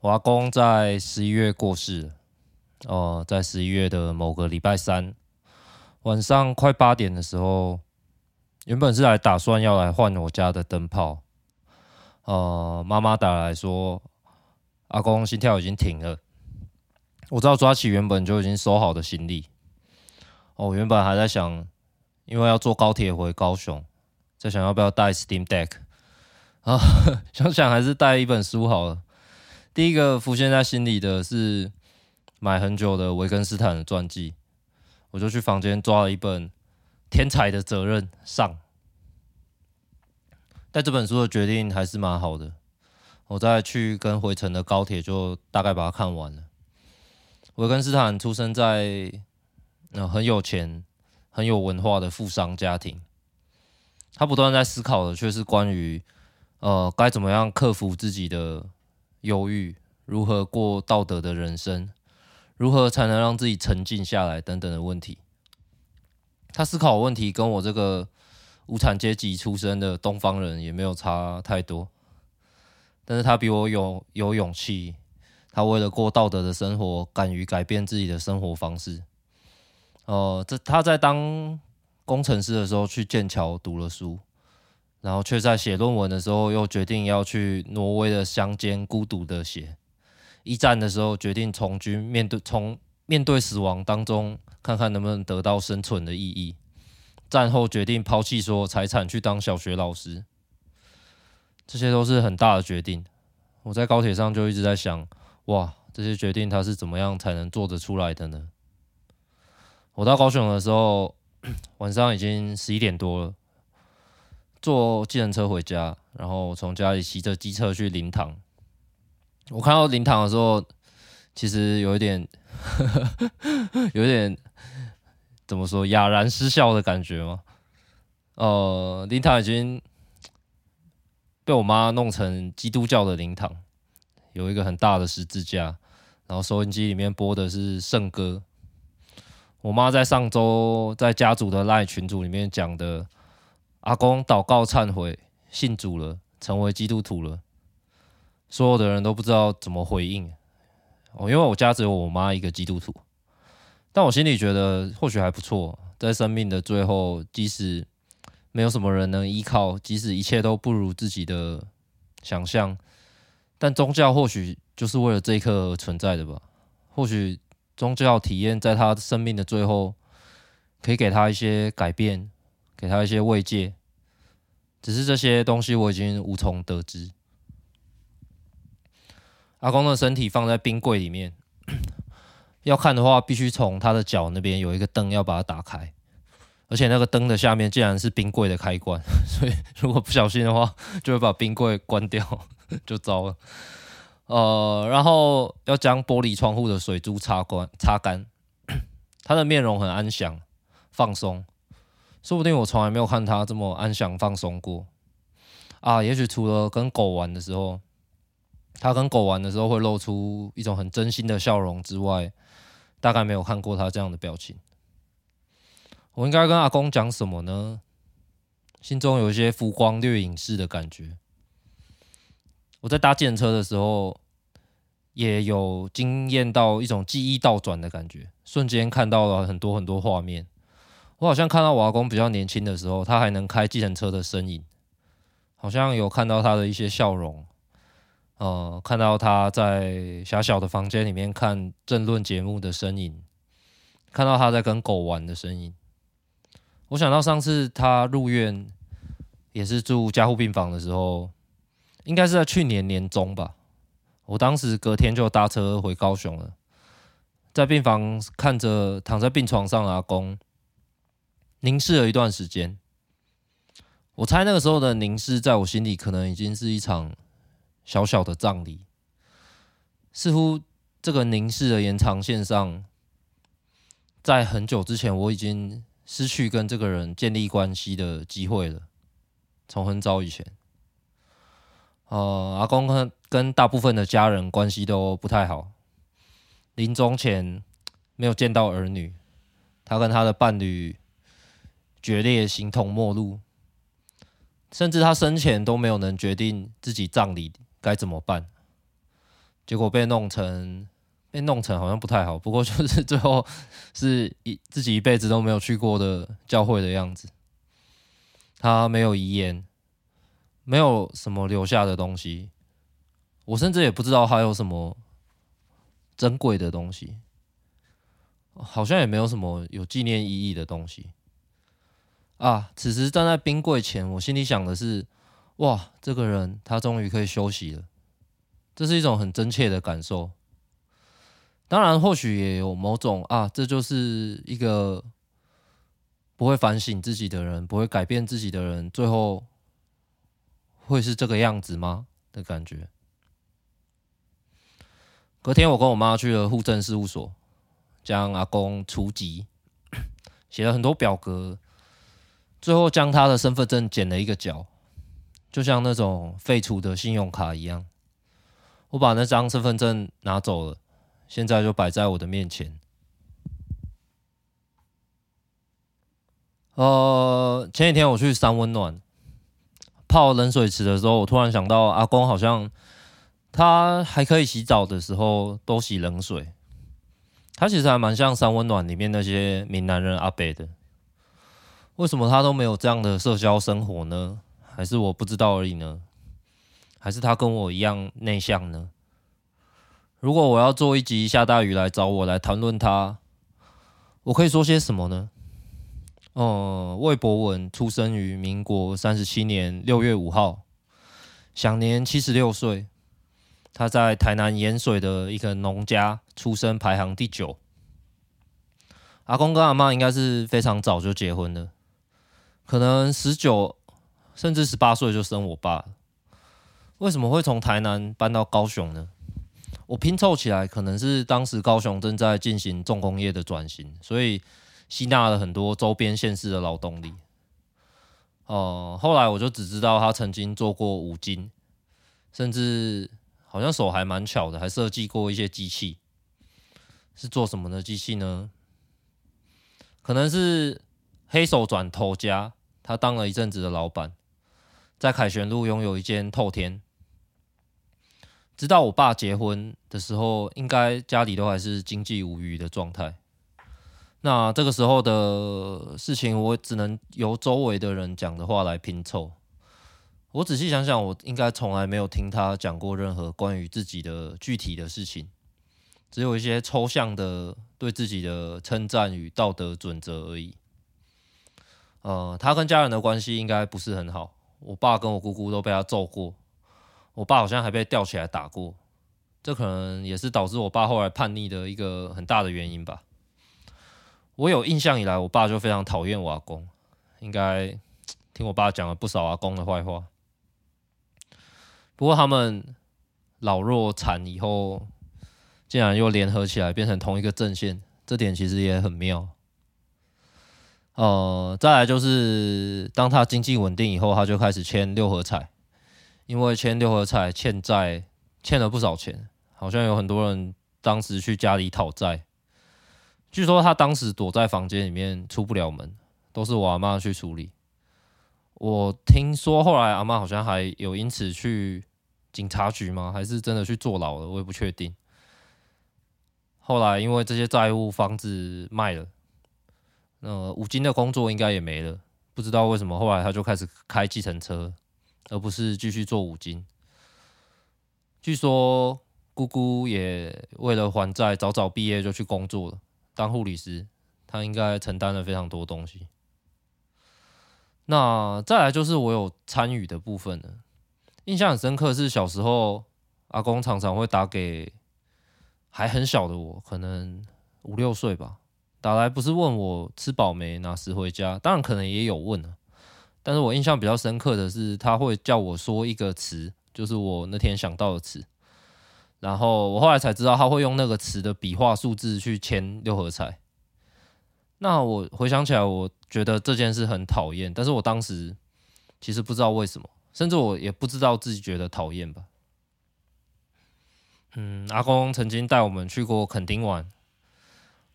我阿公在十一月过世，哦，在十一月的某个礼拜三晚上快八点的时候，原本是来打算要来换我家的灯泡，呃，妈妈打来说，阿公心跳已经停了。我知道抓起原本就已经收好的行李，哦，原本还在想，因为要坐高铁回高雄，在想要不要带 Steam Deck，啊，想想还是带一本书好了。第一个浮现在心里的是买很久的维根斯坦的传记，我就去房间抓了一本《天才的责任》上。带这本书的决定还是蛮好的，我再去跟回程的高铁就大概把它看完了。维根斯坦出生在很有钱、很有文化的富商家庭。他不断在思考的却是关于呃该怎么样克服自己的忧郁，如何过道德的人生，如何才能让自己沉静下来等等的问题。他思考问题跟我这个无产阶级出身的东方人也没有差太多，但是他比我有有勇气。他为了过道德的生活，敢于改变自己的生活方式。哦、呃，这他在当工程师的时候去剑桥读了书，然后却在写论文的时候又决定要去挪威的乡间孤独的写。一战的时候决定从军，面对从面对死亡当中，看看能不能得到生存的意义。战后决定抛弃所有财产去当小学老师。这些都是很大的决定。我在高铁上就一直在想。哇，这些决定他是怎么样才能做得出来的呢？我到高雄的时候，晚上已经十一点多了，坐计程车回家，然后从家里骑着机车去灵堂。我看到灵堂的时候，其实有一点，有一点怎么说，哑然失笑的感觉吗？呃，灵堂已经被我妈弄成基督教的灵堂。有一个很大的十字架，然后收音机里面播的是圣歌。我妈在上周在家族的赖群组里面讲的，阿公祷告忏悔，信主了，成为基督徒了。所有的人都不知道怎么回应。哦，因为我家只有我妈一个基督徒，但我心里觉得或许还不错。在生命的最后，即使没有什么人能依靠，即使一切都不如自己的想象。但宗教或许就是为了这一刻而存在的吧？或许宗教体验在他生命的最后，可以给他一些改变，给他一些慰藉。只是这些东西我已经无从得知。阿公的身体放在冰柜里面，要看的话，必须从他的脚那边有一个灯要把它打开，而且那个灯的下面竟然是冰柜的开关，所以如果不小心的话，就会把冰柜关掉。就糟了，呃，然后要将玻璃窗户的水珠擦干，擦干。他的面容很安详、放松，说不定我从来没有看他这么安详、放松过啊。也许除了跟狗玩的时候，他跟狗玩的时候会露出一种很真心的笑容之外，大概没有看过他这样的表情。我应该跟阿公讲什么呢？心中有一些浮光掠影式的感觉。我在搭计程车的时候，也有惊艳到一种记忆倒转的感觉，瞬间看到了很多很多画面。我好像看到我阿公比较年轻的时候，他还能开计程车的身影，好像有看到他的一些笑容，呃，看到他在狭小的房间里面看政论节目的身影，看到他在跟狗玩的身影。我想到上次他入院，也是住加护病房的时候。应该是在去年年中吧，我当时隔天就搭车回高雄了，在病房看着躺在病床上的阿公，凝视了一段时间。我猜那个时候的凝视，在我心里可能已经是一场小小的葬礼。似乎这个凝视的延长线上，在很久之前我已经失去跟这个人建立关系的机会了，从很早以前。呃，阿公跟跟大部分的家人关系都不太好，临终前没有见到儿女，他跟他的伴侣决裂，形同陌路。甚至他生前都没有能决定自己葬礼该怎么办，结果被弄成被弄成好像不太好，不过就是最后是一自己一辈子都没有去过的教会的样子。他没有遗言，没有什么留下的东西，我甚至也不知道他有什么珍贵的东西，好像也没有什么有纪念意义的东西。啊！此时站在冰柜前，我心里想的是：哇，这个人他终于可以休息了。这是一种很真切的感受。当然，或许也有某种啊，这就是一个不会反省自己的人，不会改变自己的人，最后会是这个样子吗？的感觉。隔天，我跟我妈去了户政事务所，将阿公除籍，写了很多表格。最后将他的身份证剪了一个角，就像那种废除的信用卡一样。我把那张身份证拿走了，现在就摆在我的面前。呃，前几天我去三温暖泡冷水池的时候，我突然想到阿公好像他还可以洗澡的时候都洗冷水，他其实还蛮像三温暖里面那些闽南人阿伯的。为什么他都没有这样的社交生活呢？还是我不知道而已呢？还是他跟我一样内向呢？如果我要做一集下大雨来找我来谈论他，我可以说些什么呢？哦、魏博文出生于民国三十七年六月五号，享年七十六岁。他在台南盐水的一个农家出生，排行第九。阿公跟阿妈应该是非常早就结婚了。可能十九甚至十八岁就生我爸，为什么会从台南搬到高雄呢？我拼凑起来，可能是当时高雄正在进行重工业的转型，所以吸纳了很多周边县市的劳动力。哦、后来我就只知道他曾经做过五金，甚至好像手还蛮巧的，还设计过一些机器。是做什么的机器呢？可能是黑手转头家。他当了一阵子的老板，在凯旋路拥有一间透天。直到我爸结婚的时候，应该家里都还是经济无虞的状态。那这个时候的事情，我只能由周围的人讲的话来拼凑。我仔细想想，我应该从来没有听他讲过任何关于自己的具体的事情，只有一些抽象的对自己的称赞与道德准则而已。呃，他跟家人的关系应该不是很好。我爸跟我姑姑都被他揍过，我爸好像还被吊起来打过。这可能也是导致我爸后来叛逆的一个很大的原因吧。我有印象以来，我爸就非常讨厌我阿公，应该听我爸讲了不少阿公的坏话。不过他们老弱残以后，竟然又联合起来变成同一个阵线，这点其实也很妙。呃，再来就是当他经济稳定以后，他就开始签六合彩，因为签六合彩欠债，欠了不少钱，好像有很多人当时去家里讨债。据说他当时躲在房间里面出不了门，都是我阿妈去处理。我听说后来阿妈好像还有因此去警察局吗？还是真的去坐牢了？我也不确定。后来因为这些债务，房子卖了。呃，五金的工作应该也没了，不知道为什么后来他就开始开计程车，而不是继续做五金。据说姑姑也为了还债，早早毕业就去工作了，当护理师。他应该承担了非常多东西。那再来就是我有参与的部分了，印象很深刻是小时候阿公常常会打给还很小的我，可能五六岁吧。打来不是问我吃饱没，哪时回家，当然可能也有问啊。但是我印象比较深刻的是，他会叫我说一个词，就是我那天想到的词。然后我后来才知道，他会用那个词的笔画数字去签六合彩。那我回想起来，我觉得这件事很讨厌，但是我当时其实不知道为什么，甚至我也不知道自己觉得讨厌吧。嗯，阿公曾经带我们去过垦丁玩。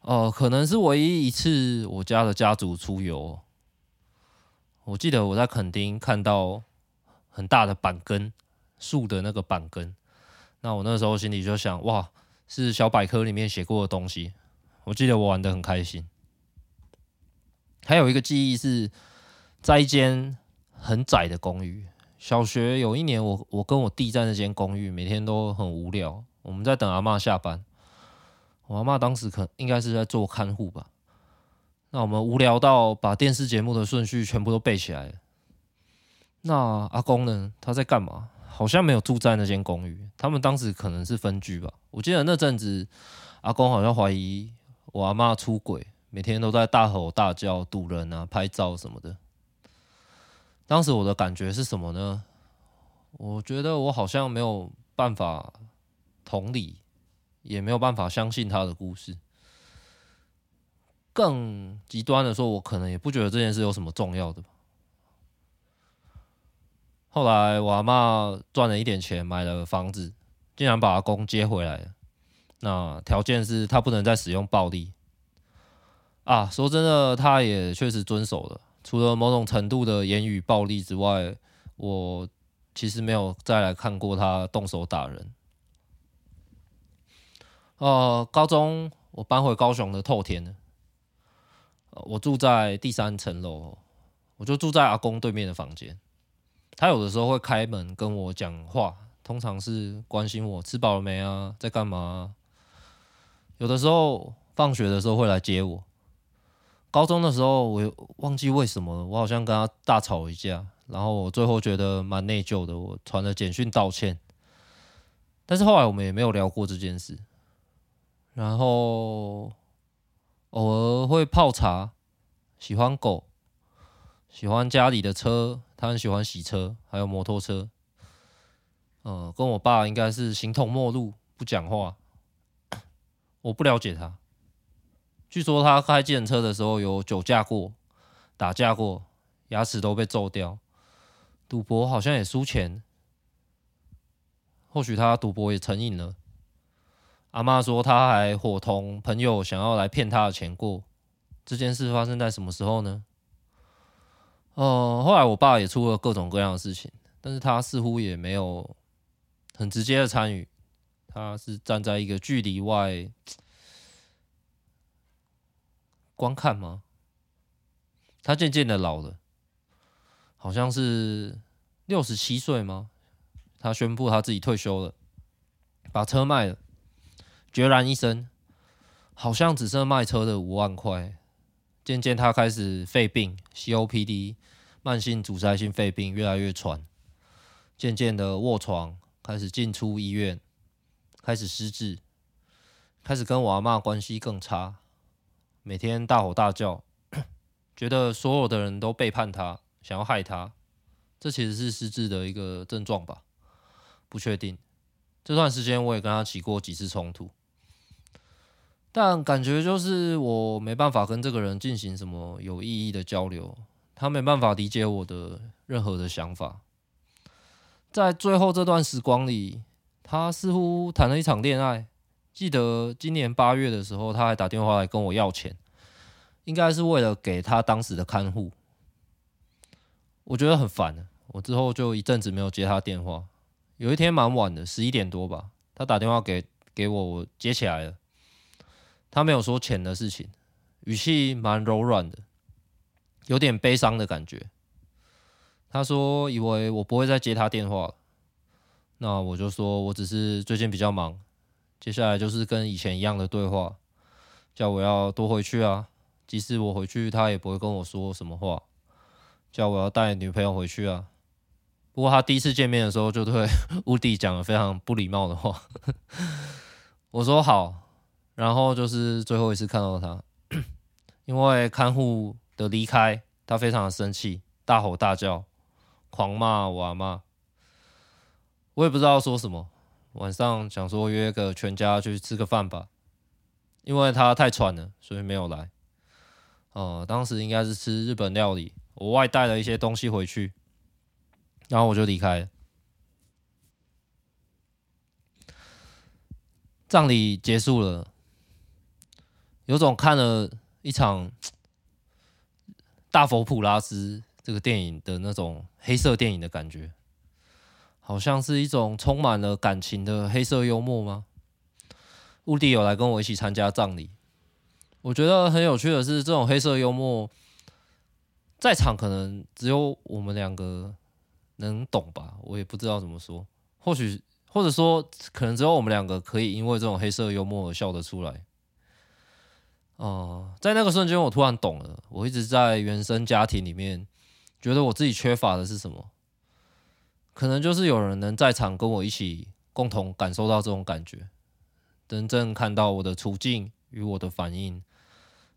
哦、可能是唯一一次我家的家族出游，我记得我在垦丁看到很大的板根，树的那个板根。那我那时候心里就想，哇，是小百科里面写过的东西。我记得我玩的很开心。还有一个记忆是在一间很窄的公寓。小学有一年我，我我跟我弟在那间公寓，每天都很无聊。我们在等阿嬷下班，我阿嬷当时可应该是在做看护吧。那我们无聊到把电视节目的顺序全部都背起来。那阿公呢？他在干嘛？好像没有住在那间公寓。他们当时可能是分居吧。我记得那阵子，阿公好像怀疑我阿妈出轨，每天都在大吼大叫、堵人啊、拍照什么的。当时我的感觉是什么呢？我觉得我好像没有办法同理，也没有办法相信他的故事。更极端的说，我可能也不觉得这件事有什么重要的。后来我阿嬷赚了一点钱，买了房子，竟然把阿公接回来了。那条件是他不能再使用暴力。啊，说真的，他也确实遵守了。除了某种程度的言语暴力之外，我其实没有再来看过他动手打人。呃，高中我搬回高雄的透天了，我住在第三层楼，我就住在阿公对面的房间。他有的时候会开门跟我讲话，通常是关心我吃饱了没啊，在干嘛。有的时候放学的时候会来接我。高中的时候，我忘记为什么了，我好像跟他大吵一架，然后我最后觉得蛮内疚的，我传了简讯道歉。但是后来我们也没有聊过这件事。然后偶尔会泡茶，喜欢狗，喜欢家里的车，他很喜欢洗车，还有摩托车。嗯、跟我爸应该是形同陌路，不讲话。我不了解他。据说他开计程车的时候有酒驾过、打架过，牙齿都被揍掉。赌博好像也输钱，或许他赌博也成瘾了。阿嬷说他还伙同朋友想要来骗他的钱过。这件事发生在什么时候呢？哦、后来我爸也出了各种各样的事情，但是他似乎也没有很直接的参与，他是站在一个距离外。观看吗？他渐渐的老了，好像是六十七岁吗？他宣布他自己退休了，把车卖了，决然一生，好像只剩卖车的五万块。渐渐他开始肺病，COPD，慢性阻塞性肺病越来越喘，渐渐的卧床，开始进出医院，开始失智，开始跟我阿妈关系更差。每天大吼大叫，觉得所有的人都背叛他，想要害他，这其实是失智的一个症状吧？不确定。这段时间我也跟他起过几次冲突，但感觉就是我没办法跟这个人进行什么有意义的交流，他没办法理解我的任何的想法。在最后这段时光里，他似乎谈了一场恋爱。记得今年八月的时候，他还打电话来跟我要钱，应该是为了给他当时的看护。我觉得很烦，我之后就一阵子没有接他电话。有一天蛮晚的，十一点多吧，他打电话给给我，我接起来了。他没有说钱的事情，语气蛮柔软的，有点悲伤的感觉。他说以为我不会再接他电话了，那我就说我只是最近比较忙。接下来就是跟以前一样的对话，叫我要多回去啊。即使我回去，他也不会跟我说什么话。叫我要带女朋友回去啊。不过他第一次见面的时候，就对 乌迪讲了非常不礼貌的话。我说好，然后就是最后一次看到他，因为看护的离开，他非常的生气，大吼大叫，狂骂我阿妈。我也不知道说什么。晚上想说约个全家去吃个饭吧，因为他太喘了，所以没有来。哦、呃，当时应该是吃日本料理，我外带了一些东西回去，然后我就离开。葬礼结束了，有种看了一场 大佛普拉斯这个电影的那种黑色电影的感觉，好像是一种充满了感情的黑色幽默吗？乌迪有来跟我一起参加葬礼，我觉得很有趣的是，这种黑色幽默在场可能只有我们两个能懂吧，我也不知道怎么说，或许或者说可能只有我们两个可以因为这种黑色幽默而笑得出来。哦、在那个瞬间，我突然懂了，我一直在原生家庭里面觉得我自己缺乏的是什么，可能就是有人能在场跟我一起共同感受到这种感觉。真正看到我的处境与我的反应，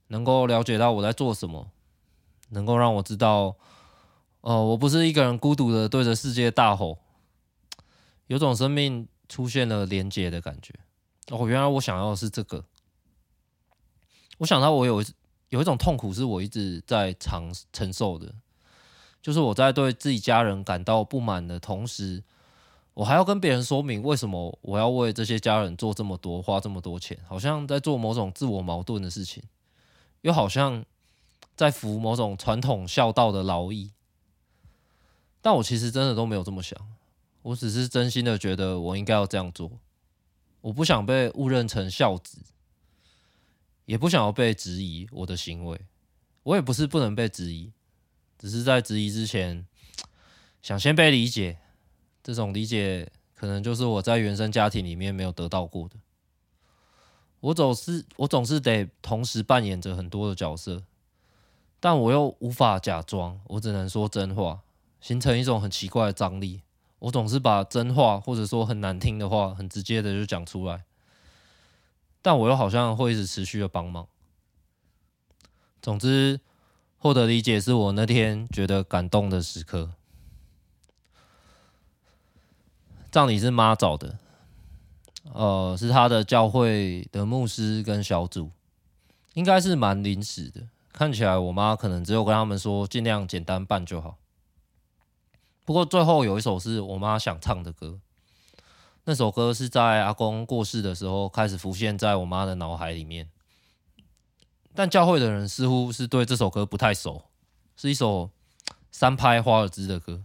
能够了解到我在做什么，能够让我知道，哦，我不是一个人孤独的对着世界大吼，有种生命出现了连结的感觉。哦，原来我想要的是这个。我想到我有有一种痛苦是我一直在承承受的，就是我在对自己家人感到不满的同时。我还要跟别人说明为什么我要为这些家人做这么多，花这么多钱，好像在做某种自我矛盾的事情，又好像在服某种传统孝道的劳役。但我其实真的都没有这么想，我只是真心的觉得我应该要这样做。我不想被误认成孝子，也不想要被质疑我的行为。我也不是不能被质疑，只是在质疑之前，想先被理解。这种理解可能就是我在原生家庭里面没有得到过的。我总是我总是得同时扮演着很多的角色，但我又无法假装，我只能说真话，形成一种很奇怪的张力。我总是把真话或者说很难听的话，很直接的就讲出来，但我又好像会一直持续的帮忙。总之，获得理解是我那天觉得感动的时刻。葬礼是妈找的，呃，是他的教会的牧师跟小组，应该是蛮临时的。看起来我妈可能只有跟他们说尽量简单办就好。不过最后有一首是我妈想唱的歌，那首歌是在阿公过世的时候开始浮现在我妈的脑海里面。但教会的人似乎是对这首歌不太熟，是一首三拍华尔兹的歌。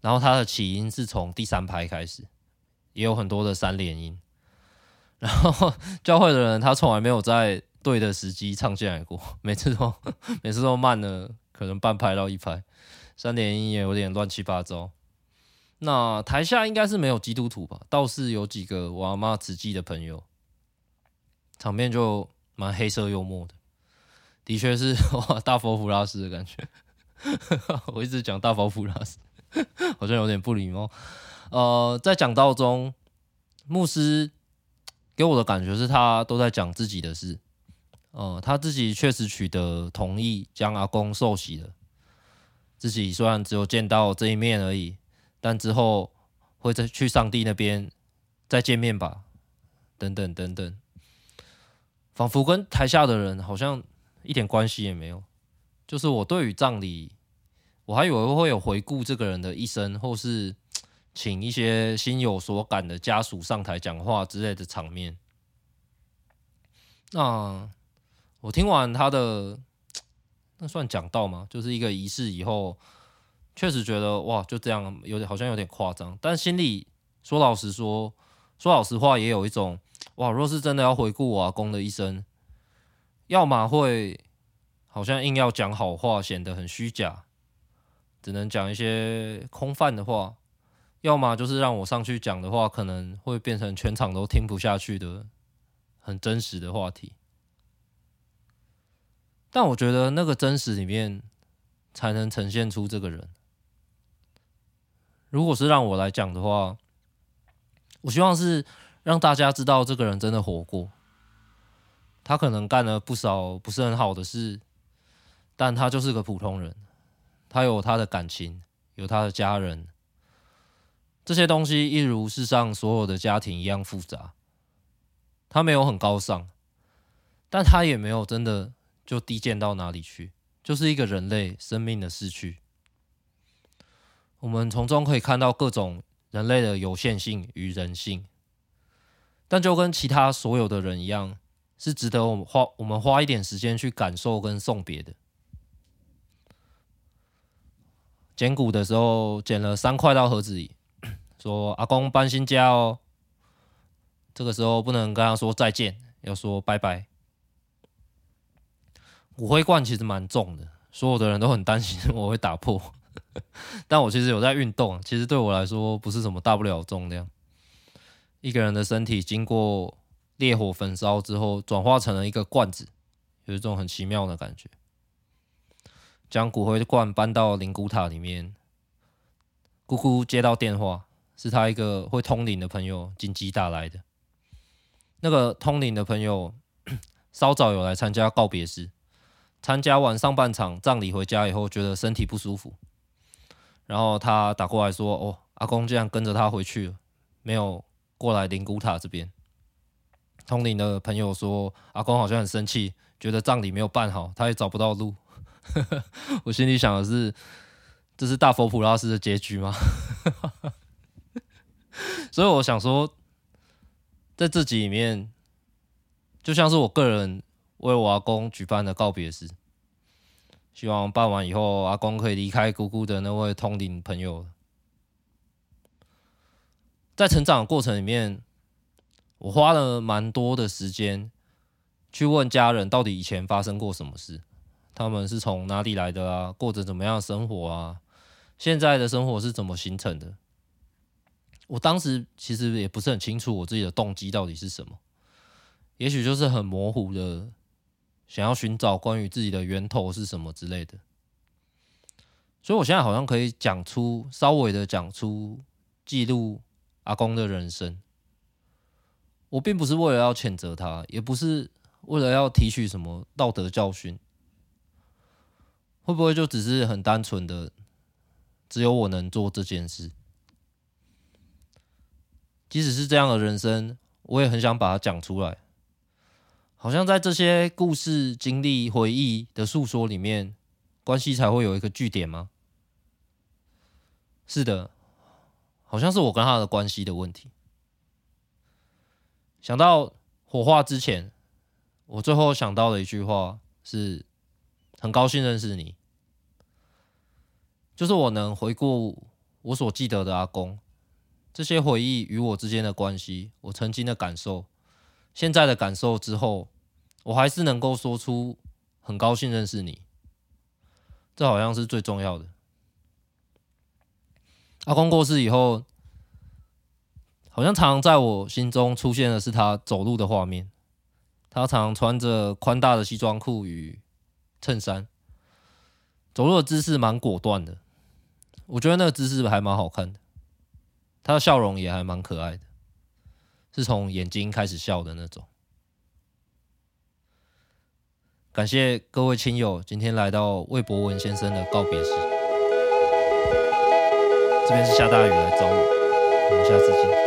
然后它的起音是从第三拍开始，也有很多的三连音。然后 教会的人他从来没有在对的时机唱进来过，每次都 每次都慢了可能半拍到一拍，三连音也有点乱七八糟。那台下应该是没有基督徒吧？倒是有几个我阿妈慈济的朋友，场面就蛮黑色幽默的，的确是哇大佛普拉斯的感觉。我一直讲大佛普拉斯。好像有点不礼貌。呃，在讲道中，牧师给我的感觉是他都在讲自己的事。呃，他自己确实取得同意将阿公受洗了。自己虽然只有见到这一面而已，但之后会再去上帝那边再见面吧。等等等等，仿佛跟台下的人好像一点关系也没有。就是我对于葬礼。我还以为会有回顾这个人的一生，或是请一些心有所感的家属上台讲话之类的场面。那我听完他的，那算讲道吗？就是一个仪式以后，确实觉得哇，就这样，有点好像有点夸张。但心里说老实说，说老实话，也有一种哇，若是真的要回顾我阿公的一生，要么会好像硬要讲好话，显得很虚假。只能讲一些空泛的话，要么就是让我上去讲的话，可能会变成全场都听不下去的很真实的话题。但我觉得那个真实里面才能呈现出这个人。如果是让我来讲的话，我希望是让大家知道这个人真的活过。他可能干了不少不是很好的事，但他就是个普通人。他有他的感情，有他的家人，这些东西一如世上所有的家庭一样复杂。他没有很高尚，但他也没有真的就低贱到哪里去，就是一个人类生命的逝去。我们从中可以看到各种人类的有限性与人性，但就跟其他所有的人一样，是值得我们花我们花一点时间去感受跟送别的。捡骨的时候捡了三块到盒子里，说阿公搬新家哦。这个时候不能跟他说再见，要说拜拜。骨灰罐其实蛮重的，所有的人都很担心 我会打破，但我其实有在运动，其实对我来说不是什么大不了重量。一个人的身体经过烈火焚烧之后，转化成了一个罐子，有一种很奇妙的感觉。将骨灰罐搬到灵骨塔里面，姑姑接到电话，是他一个会通灵的朋友紧急打来的。那个通灵的朋友 稍早有来参加告别式，参加完上半场葬礼回家以后，觉得身体不舒服，然后他打过来说：“哦，阿公竟然跟着他回去了，没有。”过来灵骨塔这边，通灵的朋友说，阿公好像很生气，觉得葬礼没有办好，他也找不到路。我心里想的是，这是大佛普拉斯的结局吗？所以我想说，在这集里面，就像是我个人为我阿公举办的告别式，希望办完以后，阿公可以离开姑姑的那位通灵朋友。在成长的过程里面，我花了蛮多的时间去问家人到底以前发生过什么事，他们是从哪里来的啊？过着怎么样的生活啊？现在的生活是怎么形成的？我当时其实也不是很清楚我自己的动机到底是什么，也许就是很模糊的想要寻找关于自己的源头是什么之类的。所以我现在好像可以讲出稍微的讲出记录。阿公的人生，我并不是为了要谴责他，也不是为了要提取什么道德教训。会不会就只是很单纯的，只有我能做这件事？即使是这样的人生，我也很想把它讲出来。好像在这些故事、经历、回忆的诉说里面，关系才会有一个据点吗？是的。好像是我跟他的关系的问题。想到火化之前，我最后想到的一句话是：很高兴认识你。就是我能回顾我所记得的阿公，这些回忆与我之间的关系，我曾经的感受，现在的感受之后，我还是能够说出很高兴认识你。这好像是最重要的。阿公过世以后，好像常常在我心中出现的是他走路的画面。他常穿着宽大的西装裤与衬衫，走路的姿势蛮果断的。我觉得那个姿势还蛮好看的。他的笑容也还蛮可爱的，是从眼睛开始笑的那种。感谢各位亲友今天来到魏博文先生的告别式。这边是下大雨来找我，我们下次见。